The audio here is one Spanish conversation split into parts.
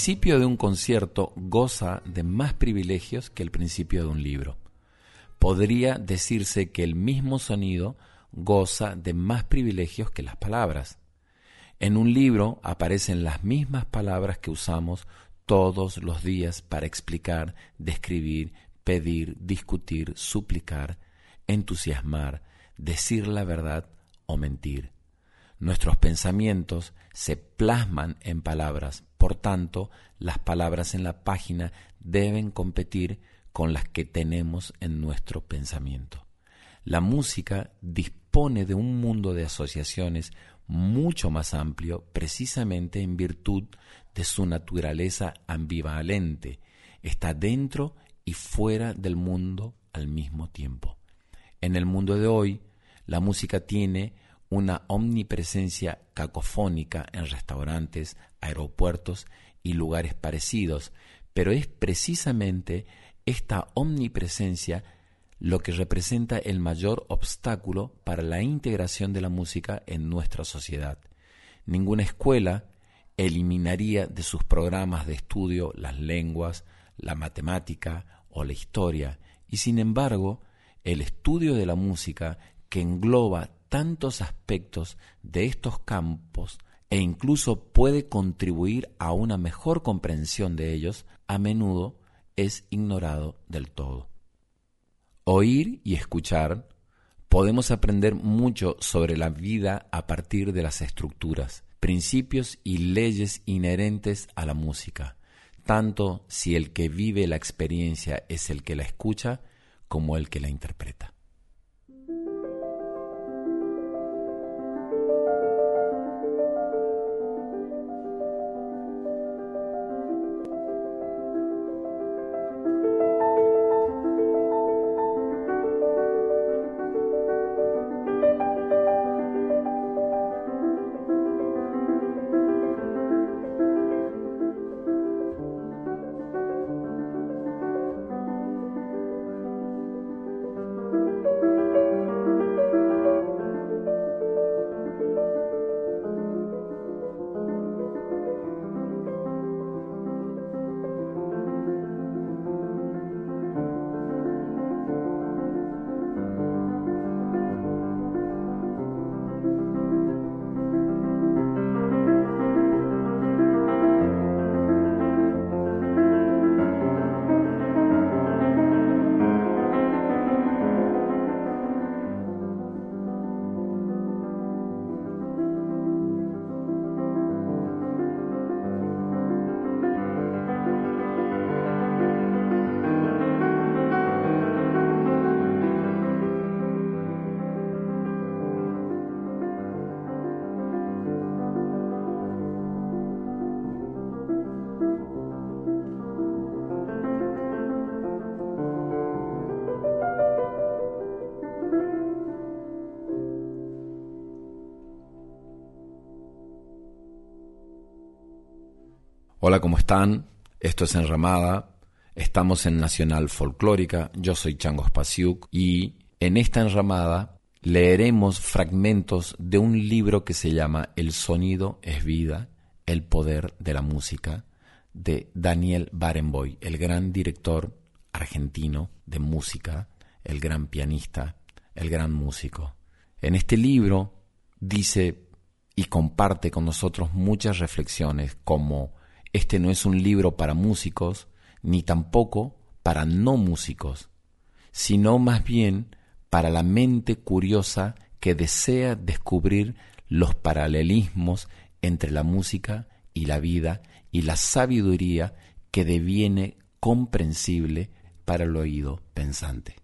Principio de un concierto goza de más privilegios que el principio de un libro. Podría decirse que el mismo sonido goza de más privilegios que las palabras. En un libro aparecen las mismas palabras que usamos todos los días para explicar, describir, pedir, discutir, suplicar, entusiasmar, decir la verdad o mentir. Nuestros pensamientos se plasman en palabras, por tanto, las palabras en la página deben competir con las que tenemos en nuestro pensamiento. La música dispone de un mundo de asociaciones mucho más amplio precisamente en virtud de su naturaleza ambivalente. Está dentro y fuera del mundo al mismo tiempo. En el mundo de hoy, la música tiene una omnipresencia cacofónica en restaurantes, aeropuertos y lugares parecidos, pero es precisamente esta omnipresencia lo que representa el mayor obstáculo para la integración de la música en nuestra sociedad. Ninguna escuela eliminaría de sus programas de estudio las lenguas, la matemática o la historia, y sin embargo, el estudio de la música, que engloba tantos aspectos de estos campos e incluso puede contribuir a una mejor comprensión de ellos, a menudo es ignorado del todo. Oír y escuchar podemos aprender mucho sobre la vida a partir de las estructuras, principios y leyes inherentes a la música, tanto si el que vive la experiencia es el que la escucha como el que la interpreta. Hola, ¿cómo están? Esto es Enramada, estamos en Nacional Folclórica, yo soy Changos Pasiuk y en esta enramada leeremos fragmentos de un libro que se llama El sonido es vida, el poder de la música, de Daniel Barenboim, el gran director argentino de música, el gran pianista, el gran músico. En este libro dice y comparte con nosotros muchas reflexiones como este no es un libro para músicos, ni tampoco para no músicos, sino más bien para la mente curiosa que desea descubrir los paralelismos entre la música y la vida y la sabiduría que deviene comprensible para el oído pensante.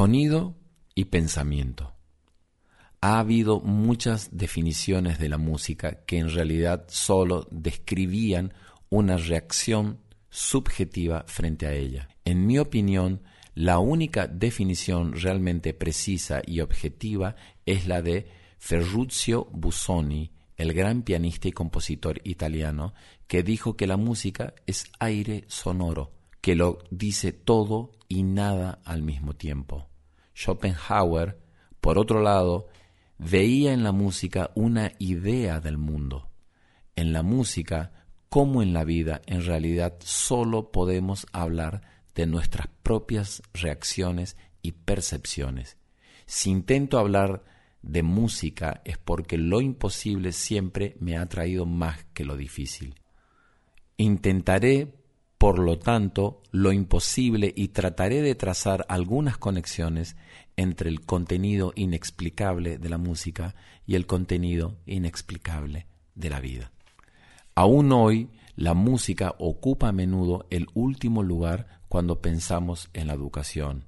Sonido y pensamiento. Ha habido muchas definiciones de la música que en realidad solo describían una reacción subjetiva frente a ella. En mi opinión, la única definición realmente precisa y objetiva es la de Ferruccio Busoni, el gran pianista y compositor italiano, que dijo que la música es aire sonoro, que lo dice todo y nada al mismo tiempo. Schopenhauer, por otro lado, veía en la música una idea del mundo. En la música, como en la vida, en realidad solo podemos hablar de nuestras propias reacciones y percepciones. Si intento hablar de música es porque lo imposible siempre me ha traído más que lo difícil. Intentaré por lo tanto, lo imposible y trataré de trazar algunas conexiones entre el contenido inexplicable de la música y el contenido inexplicable de la vida. Aún hoy, la música ocupa a menudo el último lugar cuando pensamos en la educación.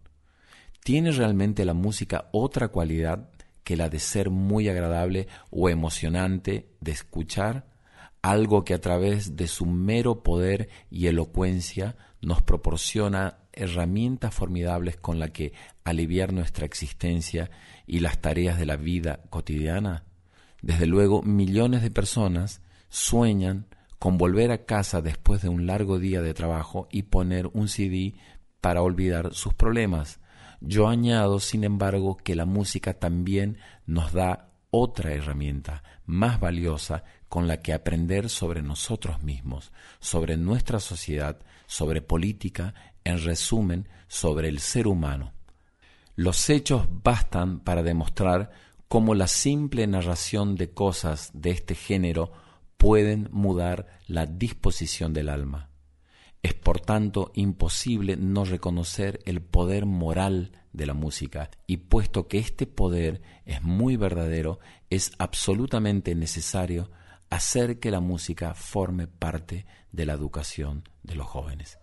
¿Tiene realmente la música otra cualidad que la de ser muy agradable o emocionante de escuchar? Algo que a través de su mero poder y elocuencia nos proporciona herramientas formidables con las que aliviar nuestra existencia y las tareas de la vida cotidiana? Desde luego, millones de personas sueñan con volver a casa después de un largo día de trabajo y poner un CD para olvidar sus problemas. Yo añado, sin embargo, que la música también nos da otra herramienta más valiosa con la que aprender sobre nosotros mismos, sobre nuestra sociedad, sobre política, en resumen, sobre el ser humano. Los hechos bastan para demostrar cómo la simple narración de cosas de este género pueden mudar la disposición del alma. Es por tanto imposible no reconocer el poder moral de la música y puesto que este poder es muy verdadero, es absolutamente necesario hacer que la música forme parte de la educación de los jóvenes.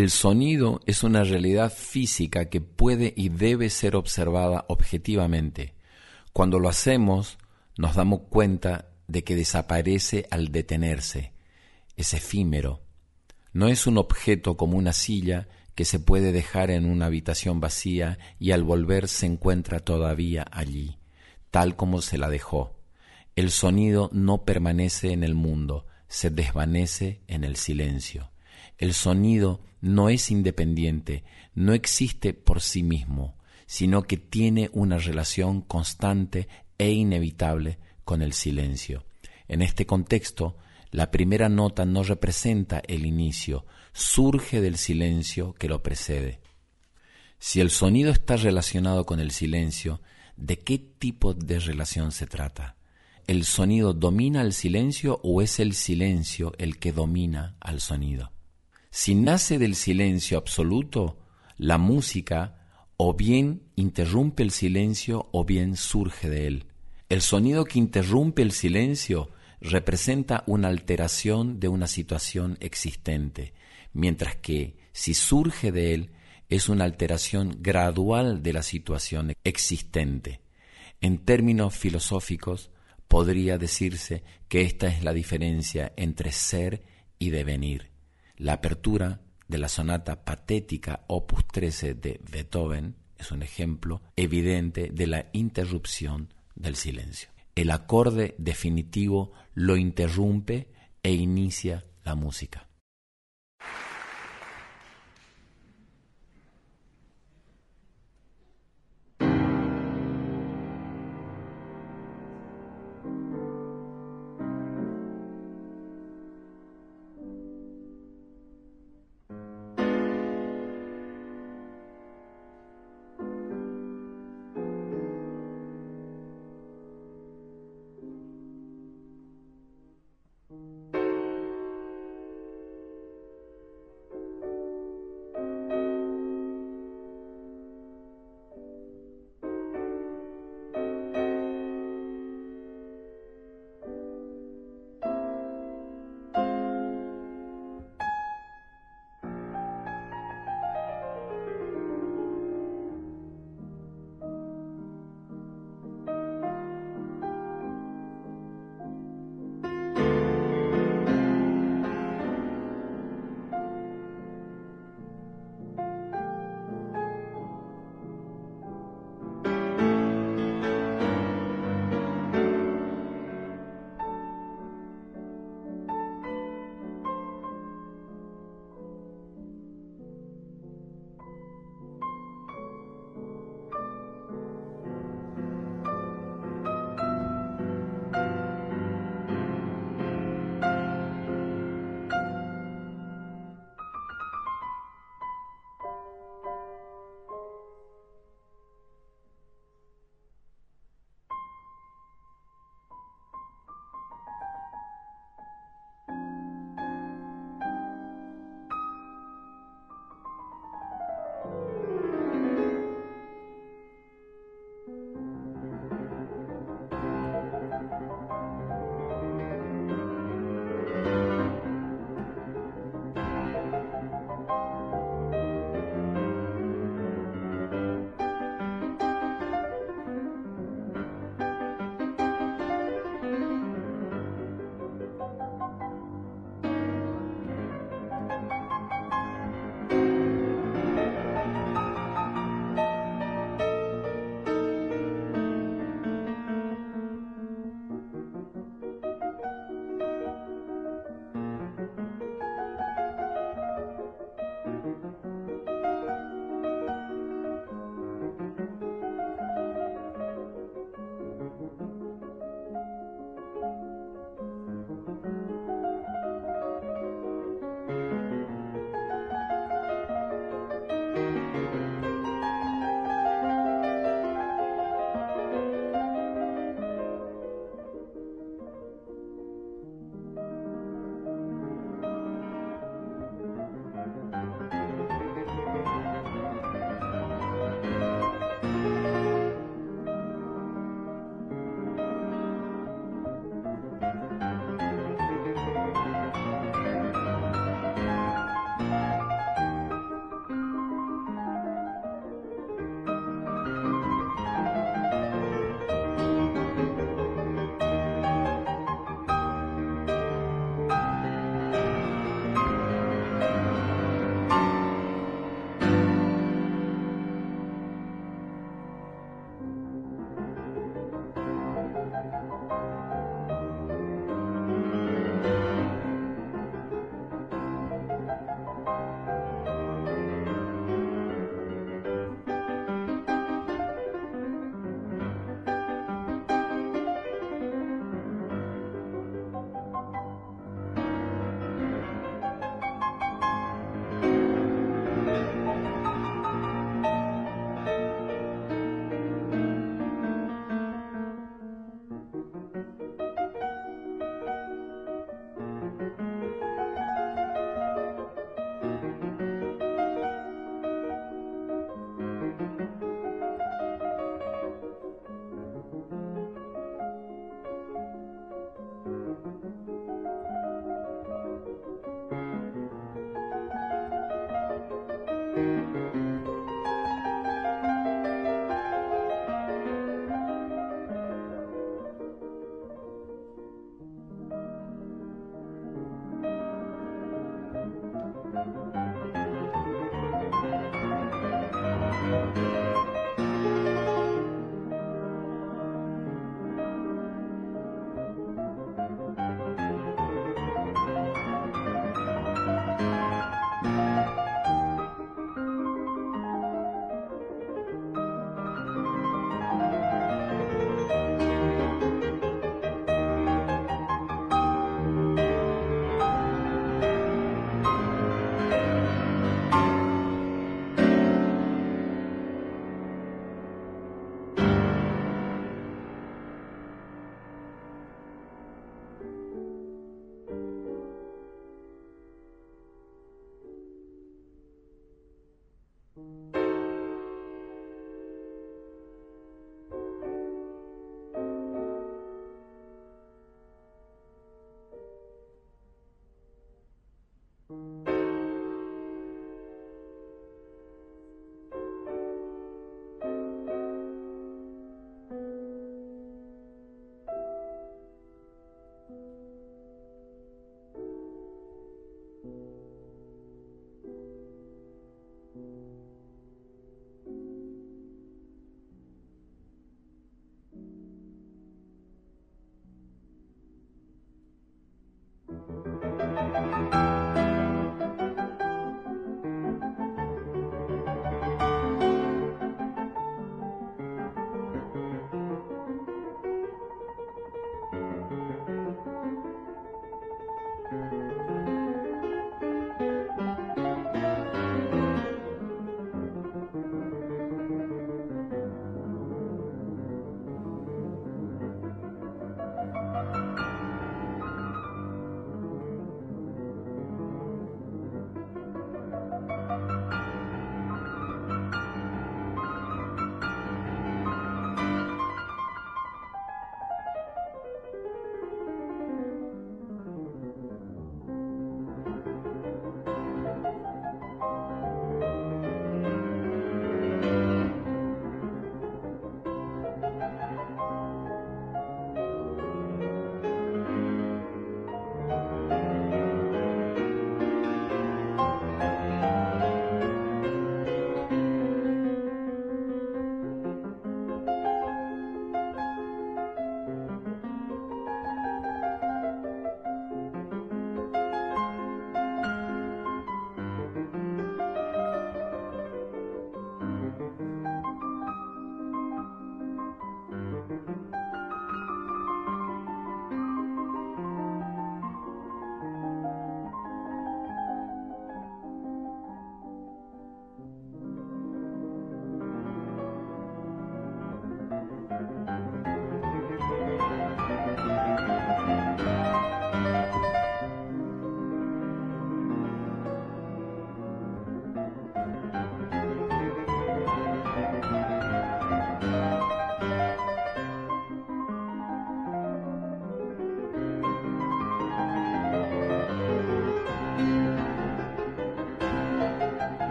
El sonido es una realidad física que puede y debe ser observada objetivamente. Cuando lo hacemos, nos damos cuenta de que desaparece al detenerse. Es efímero. No es un objeto como una silla que se puede dejar en una habitación vacía y al volver se encuentra todavía allí, tal como se la dejó. El sonido no permanece en el mundo, se desvanece en el silencio. El sonido no es independiente, no existe por sí mismo, sino que tiene una relación constante e inevitable con el silencio. En este contexto, la primera nota no representa el inicio, surge del silencio que lo precede. Si el sonido está relacionado con el silencio, ¿de qué tipo de relación se trata? ¿El sonido domina al silencio o es el silencio el que domina al sonido? Si nace del silencio absoluto, la música o bien interrumpe el silencio o bien surge de él. El sonido que interrumpe el silencio representa una alteración de una situación existente, mientras que si surge de él es una alteración gradual de la situación existente. En términos filosóficos, podría decirse que esta es la diferencia entre ser y devenir. La apertura de la sonata patética opus 13 de Beethoven es un ejemplo evidente de la interrupción del silencio. El acorde definitivo lo interrumpe e inicia la música.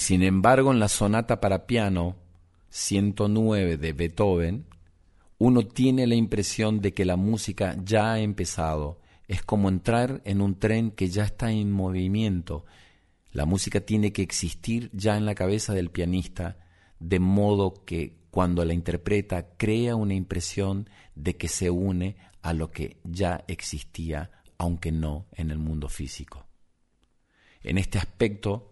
Sin embargo en la sonata para piano 109 de Beethoven, uno tiene la impresión de que la música ya ha empezado. Es como entrar en un tren que ya está en movimiento. La música tiene que existir ya en la cabeza del pianista, de modo que cuando la interpreta crea una impresión de que se une a lo que ya existía, aunque no en el mundo físico. En este aspecto,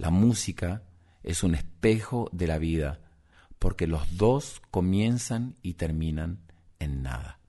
la música es un espejo de la vida, porque los dos comienzan y terminan en nada.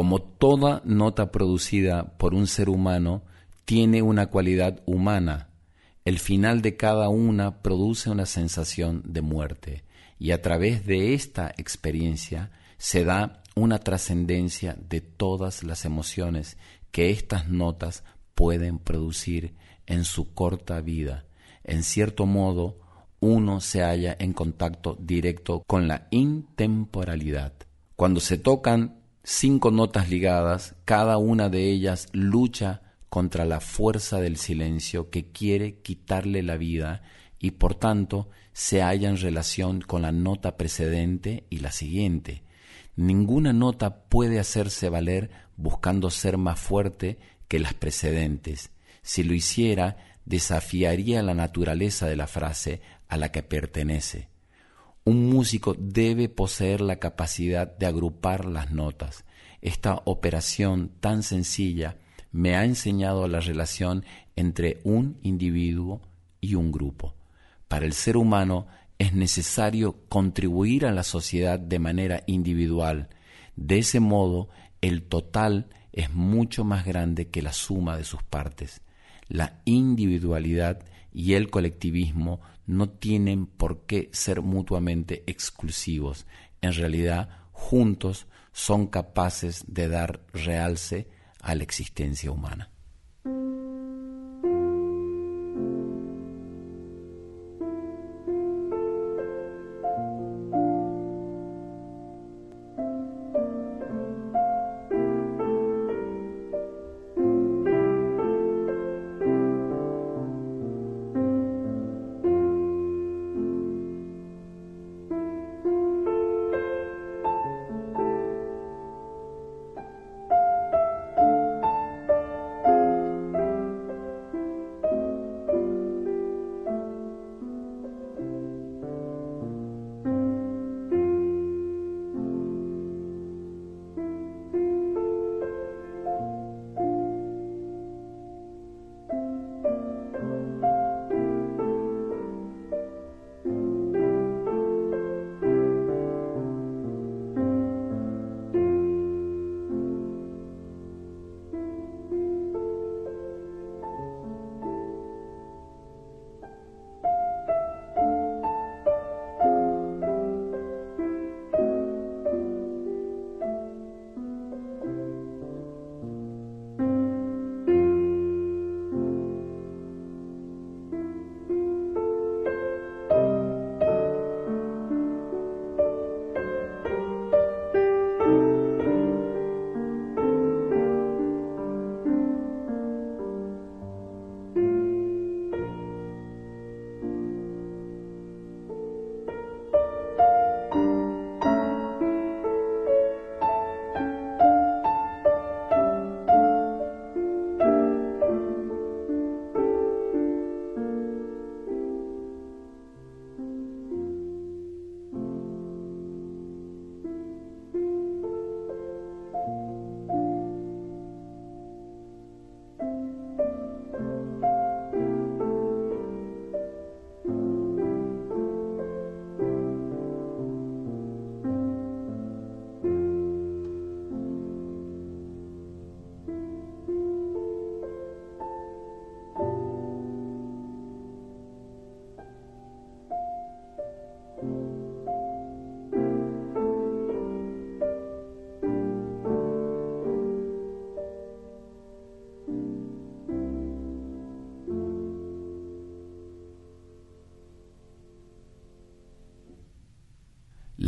Como toda nota producida por un ser humano tiene una cualidad humana, el final de cada una produce una sensación de muerte y a través de esta experiencia se da una trascendencia de todas las emociones que estas notas pueden producir en su corta vida. En cierto modo, uno se halla en contacto directo con la intemporalidad. Cuando se tocan cinco notas ligadas, cada una de ellas lucha contra la fuerza del silencio que quiere quitarle la vida y por tanto se halla en relación con la nota precedente y la siguiente. Ninguna nota puede hacerse valer buscando ser más fuerte que las precedentes. Si lo hiciera, desafiaría la naturaleza de la frase a la que pertenece. Un músico debe poseer la capacidad de agrupar las notas. Esta operación tan sencilla me ha enseñado la relación entre un individuo y un grupo. Para el ser humano es necesario contribuir a la sociedad de manera individual. De ese modo, el total es mucho más grande que la suma de sus partes. La individualidad y el colectivismo no tienen por qué ser mutuamente exclusivos. En realidad, juntos son capaces de dar realce a la existencia humana.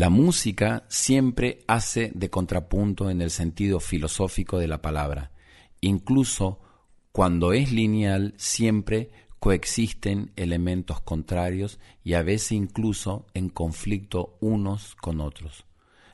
La música siempre hace de contrapunto en el sentido filosófico de la palabra. Incluso cuando es lineal, siempre coexisten elementos contrarios y a veces incluso en conflicto unos con otros.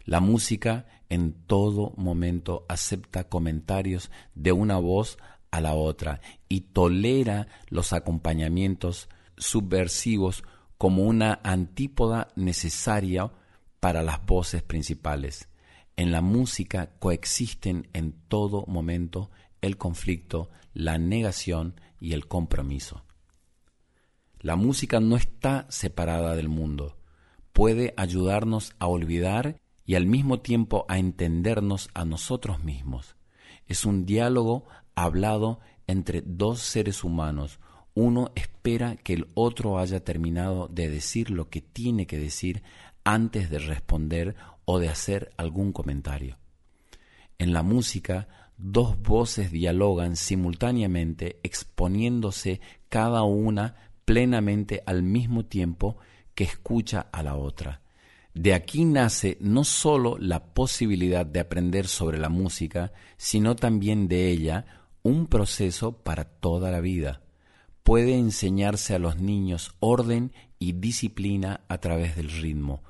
La música en todo momento acepta comentarios de una voz a la otra y tolera los acompañamientos subversivos como una antípoda necesaria para las voces principales. En la música coexisten en todo momento el conflicto, la negación y el compromiso. La música no está separada del mundo, puede ayudarnos a olvidar y al mismo tiempo a entendernos a nosotros mismos. Es un diálogo hablado entre dos seres humanos. Uno espera que el otro haya terminado de decir lo que tiene que decir antes de responder o de hacer algún comentario. En la música, dos voces dialogan simultáneamente exponiéndose cada una plenamente al mismo tiempo que escucha a la otra. De aquí nace no sólo la posibilidad de aprender sobre la música, sino también de ella un proceso para toda la vida. Puede enseñarse a los niños orden y disciplina a través del ritmo.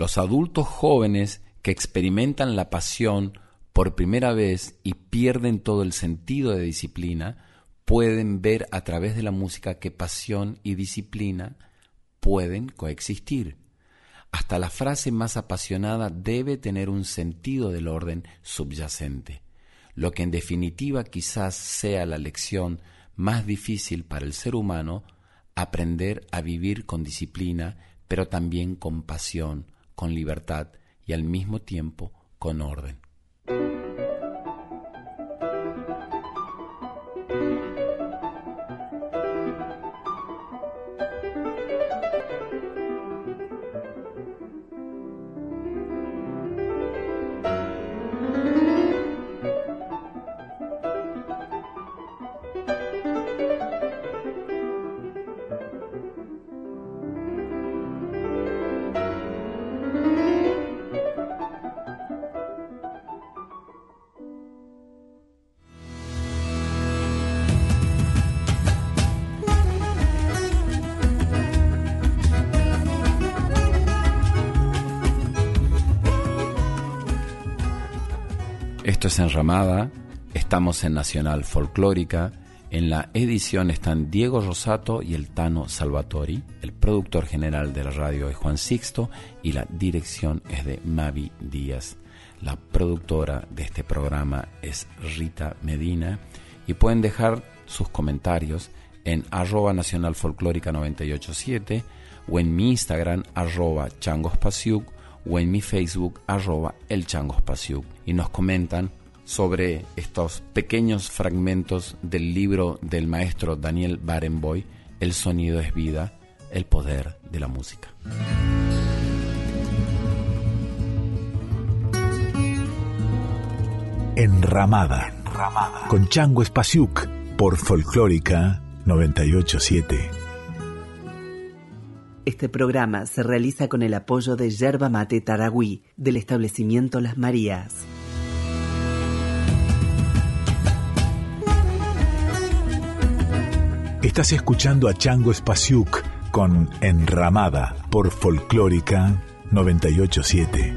Los adultos jóvenes que experimentan la pasión por primera vez y pierden todo el sentido de disciplina, pueden ver a través de la música que pasión y disciplina pueden coexistir. Hasta la frase más apasionada debe tener un sentido del orden subyacente, lo que en definitiva quizás sea la lección más difícil para el ser humano, aprender a vivir con disciplina, pero también con pasión, con libertad y al mismo tiempo con orden. Es Enramada, estamos en Nacional Folclórica, en la edición están Diego Rosato y el Tano Salvatori, el productor general de la radio es Juan Sixto y la dirección es de Mavi Díaz. La productora de este programa es Rita Medina y pueden dejar sus comentarios en arroba nacional folclórica 987 o en mi Instagram arroba changospasiuk o en mi Facebook arroba el y nos comentan sobre estos pequeños fragmentos del libro del maestro Daniel Barenboy, El sonido es vida, el poder de la música. Enramada, con Chango Espasiuk por Folclórica 987. Este programa se realiza con el apoyo de Yerba Mate Taragüí del establecimiento Las Marías. Estás escuchando a Chango Spasiuk con Enramada por Folclórica 987.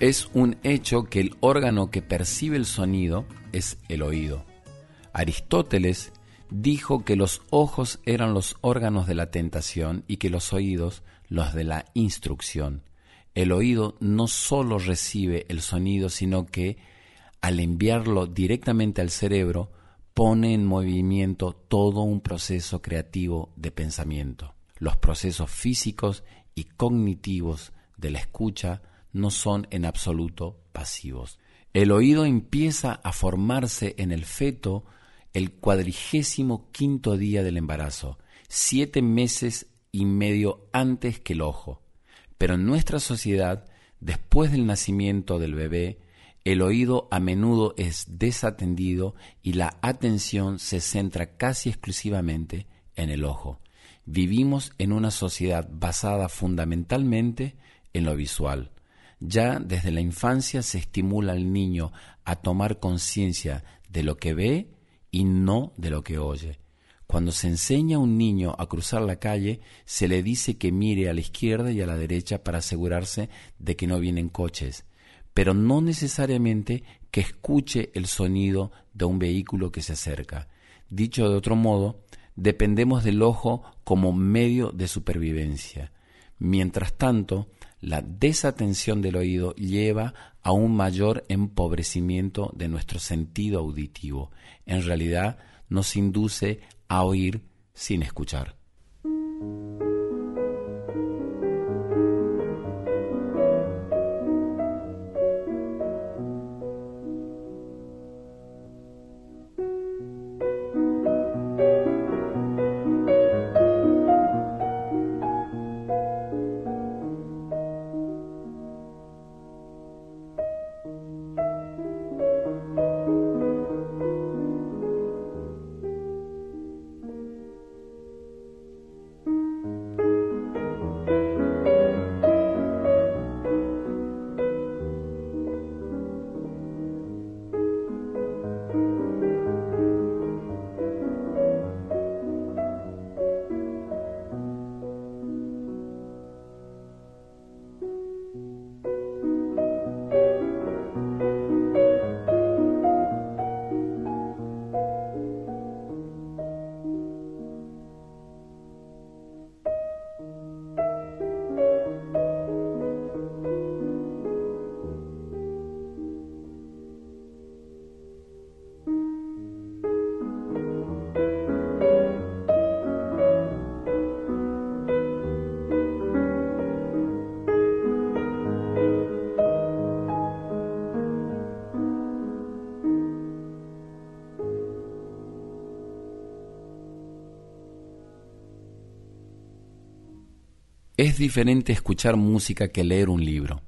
Es un hecho que el órgano que percibe el sonido es el oído. Aristóteles dijo que los ojos eran los órganos de la tentación y que los oídos los de la instrucción. El oído no sólo recibe el sonido, sino que al enviarlo directamente al cerebro, pone en movimiento todo un proceso creativo de pensamiento. Los procesos físicos y cognitivos de la escucha no son en absoluto pasivos. El oído empieza a formarse en el feto el cuadrigésimo quinto día del embarazo, siete meses y medio antes que el ojo. Pero en nuestra sociedad, después del nacimiento del bebé, el oído a menudo es desatendido y la atención se centra casi exclusivamente en el ojo. Vivimos en una sociedad basada fundamentalmente en lo visual. Ya desde la infancia se estimula al niño a tomar conciencia de lo que ve y no de lo que oye. Cuando se enseña a un niño a cruzar la calle, se le dice que mire a la izquierda y a la derecha para asegurarse de que no vienen coches, pero no necesariamente que escuche el sonido de un vehículo que se acerca. Dicho de otro modo, dependemos del ojo como medio de supervivencia. Mientras tanto, la desatención del oído lleva a un mayor empobrecimiento de nuestro sentido auditivo. En realidad nos induce a oír sin escuchar. Es diferente escuchar música que leer un libro.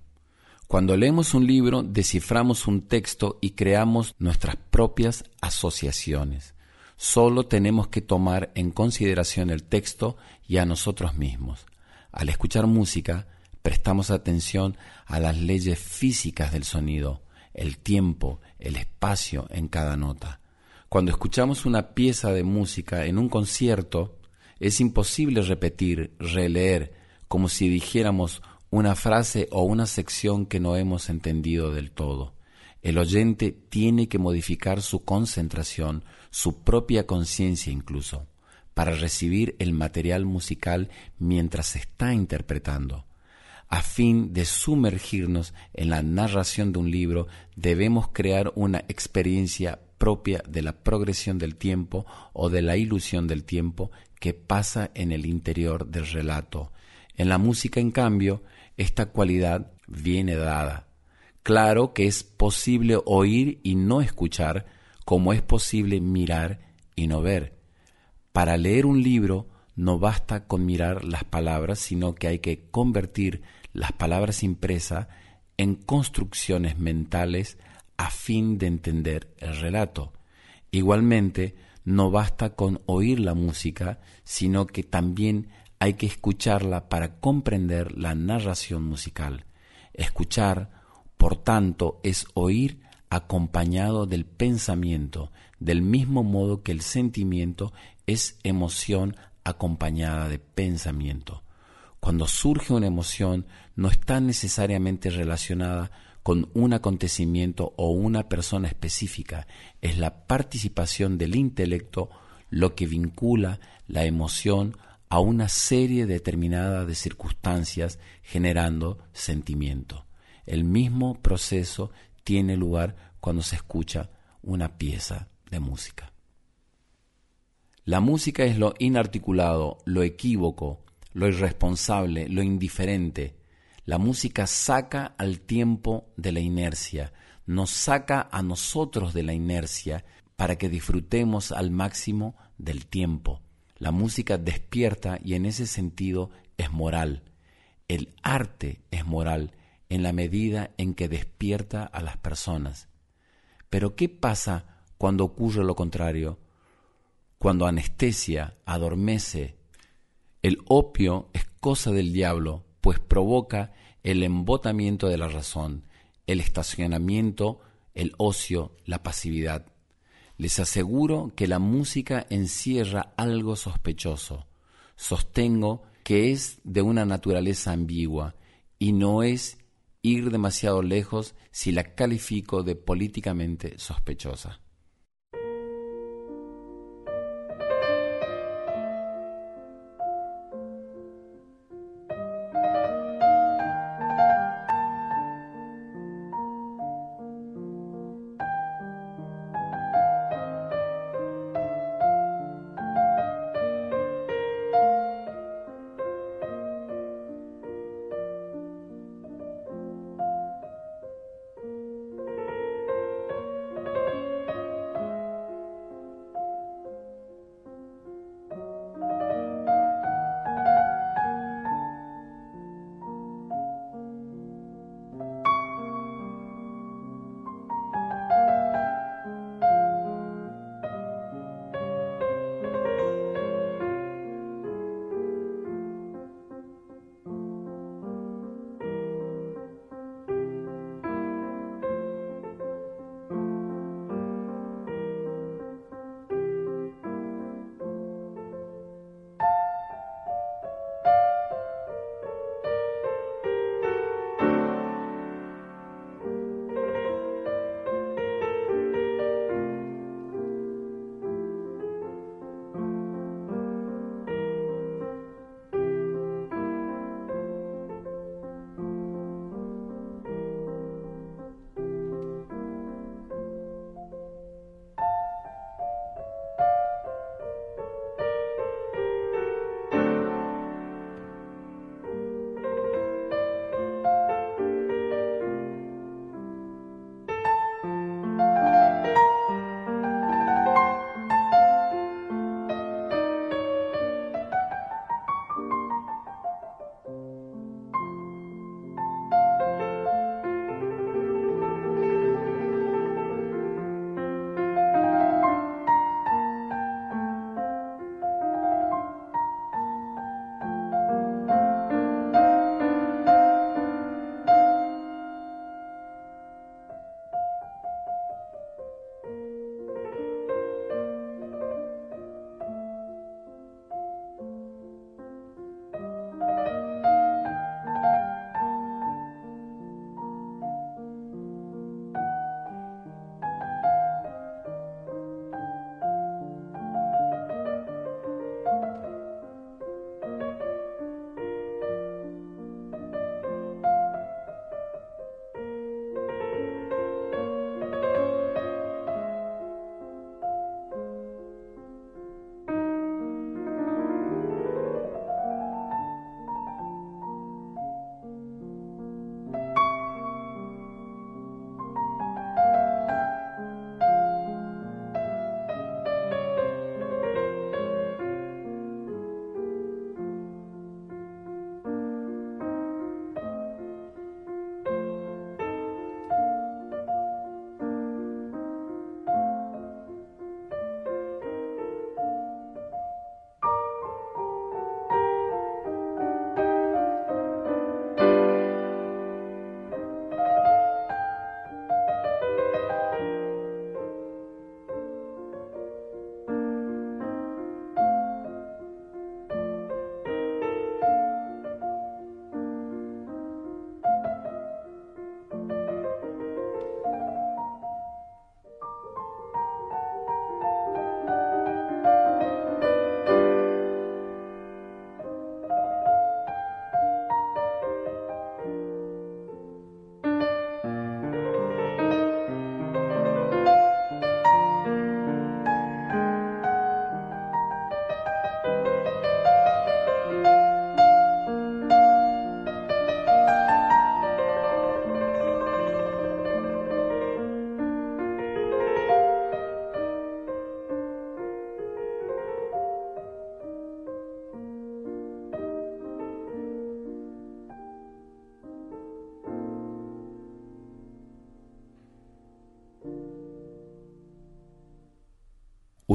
Cuando leemos un libro, desciframos un texto y creamos nuestras propias asociaciones. Solo tenemos que tomar en consideración el texto y a nosotros mismos. Al escuchar música, prestamos atención a las leyes físicas del sonido, el tiempo, el espacio en cada nota. Cuando escuchamos una pieza de música en un concierto, es imposible repetir, releer, como si dijéramos una frase o una sección que no hemos entendido del todo. El oyente tiene que modificar su concentración, su propia conciencia incluso, para recibir el material musical mientras se está interpretando. A fin de sumergirnos en la narración de un libro, debemos crear una experiencia propia de la progresión del tiempo o de la ilusión del tiempo que pasa en el interior del relato, en la música, en cambio, esta cualidad viene dada. Claro que es posible oír y no escuchar, como es posible mirar y no ver. Para leer un libro no basta con mirar las palabras, sino que hay que convertir las palabras impresas en construcciones mentales a fin de entender el relato. Igualmente, no basta con oír la música, sino que también hay que escucharla para comprender la narración musical. Escuchar, por tanto, es oír acompañado del pensamiento, del mismo modo que el sentimiento es emoción acompañada de pensamiento. Cuando surge una emoción no está necesariamente relacionada con un acontecimiento o una persona específica, es la participación del intelecto lo que vincula la emoción a una serie determinada de circunstancias generando sentimiento. El mismo proceso tiene lugar cuando se escucha una pieza de música. La música es lo inarticulado, lo equívoco, lo irresponsable, lo indiferente. La música saca al tiempo de la inercia, nos saca a nosotros de la inercia para que disfrutemos al máximo del tiempo. La música despierta y en ese sentido es moral. El arte es moral en la medida en que despierta a las personas. Pero ¿qué pasa cuando ocurre lo contrario? Cuando anestesia, adormece. El opio es cosa del diablo, pues provoca el embotamiento de la razón, el estacionamiento, el ocio, la pasividad. Les aseguro que la música encierra algo sospechoso. Sostengo que es de una naturaleza ambigua y no es ir demasiado lejos si la califico de políticamente sospechosa.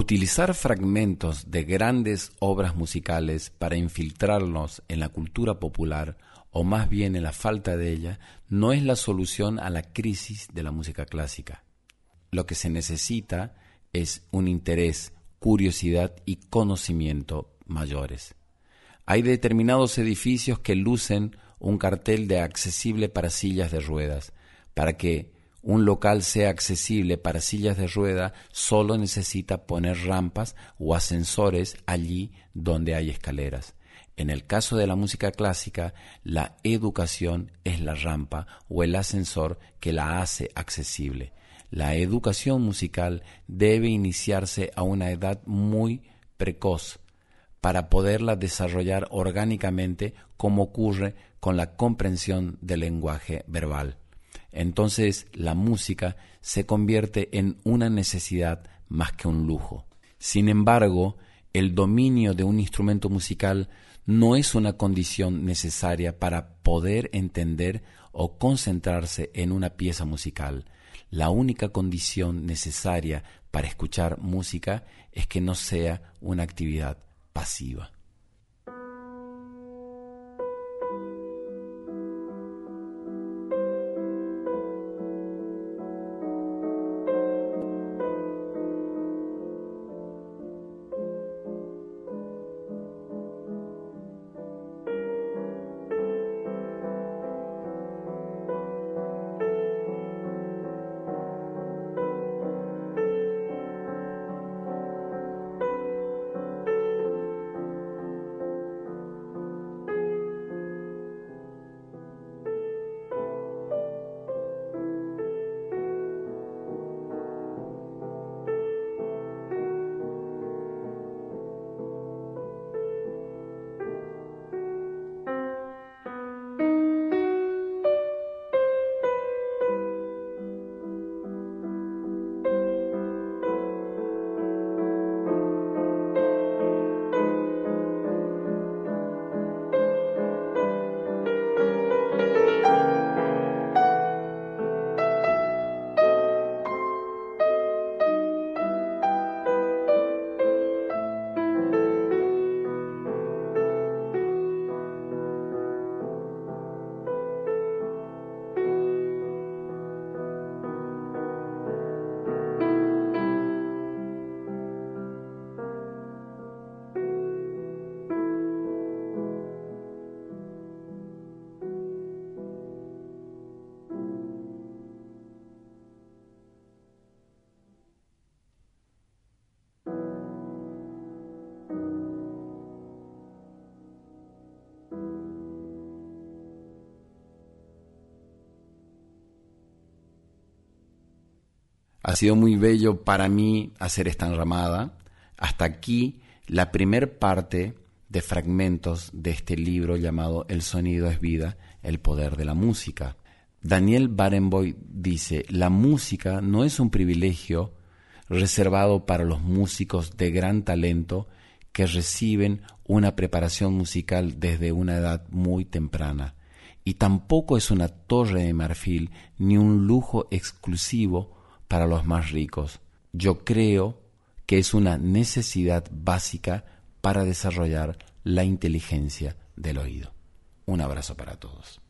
Utilizar fragmentos de grandes obras musicales para infiltrarnos en la cultura popular, o más bien en la falta de ella, no es la solución a la crisis de la música clásica. Lo que se necesita es un interés, curiosidad y conocimiento mayores. Hay determinados edificios que lucen un cartel de accesible para sillas de ruedas, para que un local sea accesible para sillas de rueda solo necesita poner rampas o ascensores allí donde hay escaleras. En el caso de la música clásica, la educación es la rampa o el ascensor que la hace accesible. La educación musical debe iniciarse a una edad muy precoz para poderla desarrollar orgánicamente como ocurre con la comprensión del lenguaje verbal entonces la música se convierte en una necesidad más que un lujo. Sin embargo, el dominio de un instrumento musical no es una condición necesaria para poder entender o concentrarse en una pieza musical. La única condición necesaria para escuchar música es que no sea una actividad pasiva. Ha sido muy bello para mí hacer esta enramada. Hasta aquí la primer parte de fragmentos de este libro llamado El sonido es vida, el poder de la música. Daniel Barenboim dice, la música no es un privilegio reservado para los músicos de gran talento que reciben una preparación musical desde una edad muy temprana, y tampoco es una torre de marfil ni un lujo exclusivo para los más ricos. Yo creo que es una necesidad básica para desarrollar la inteligencia del oído. Un abrazo para todos.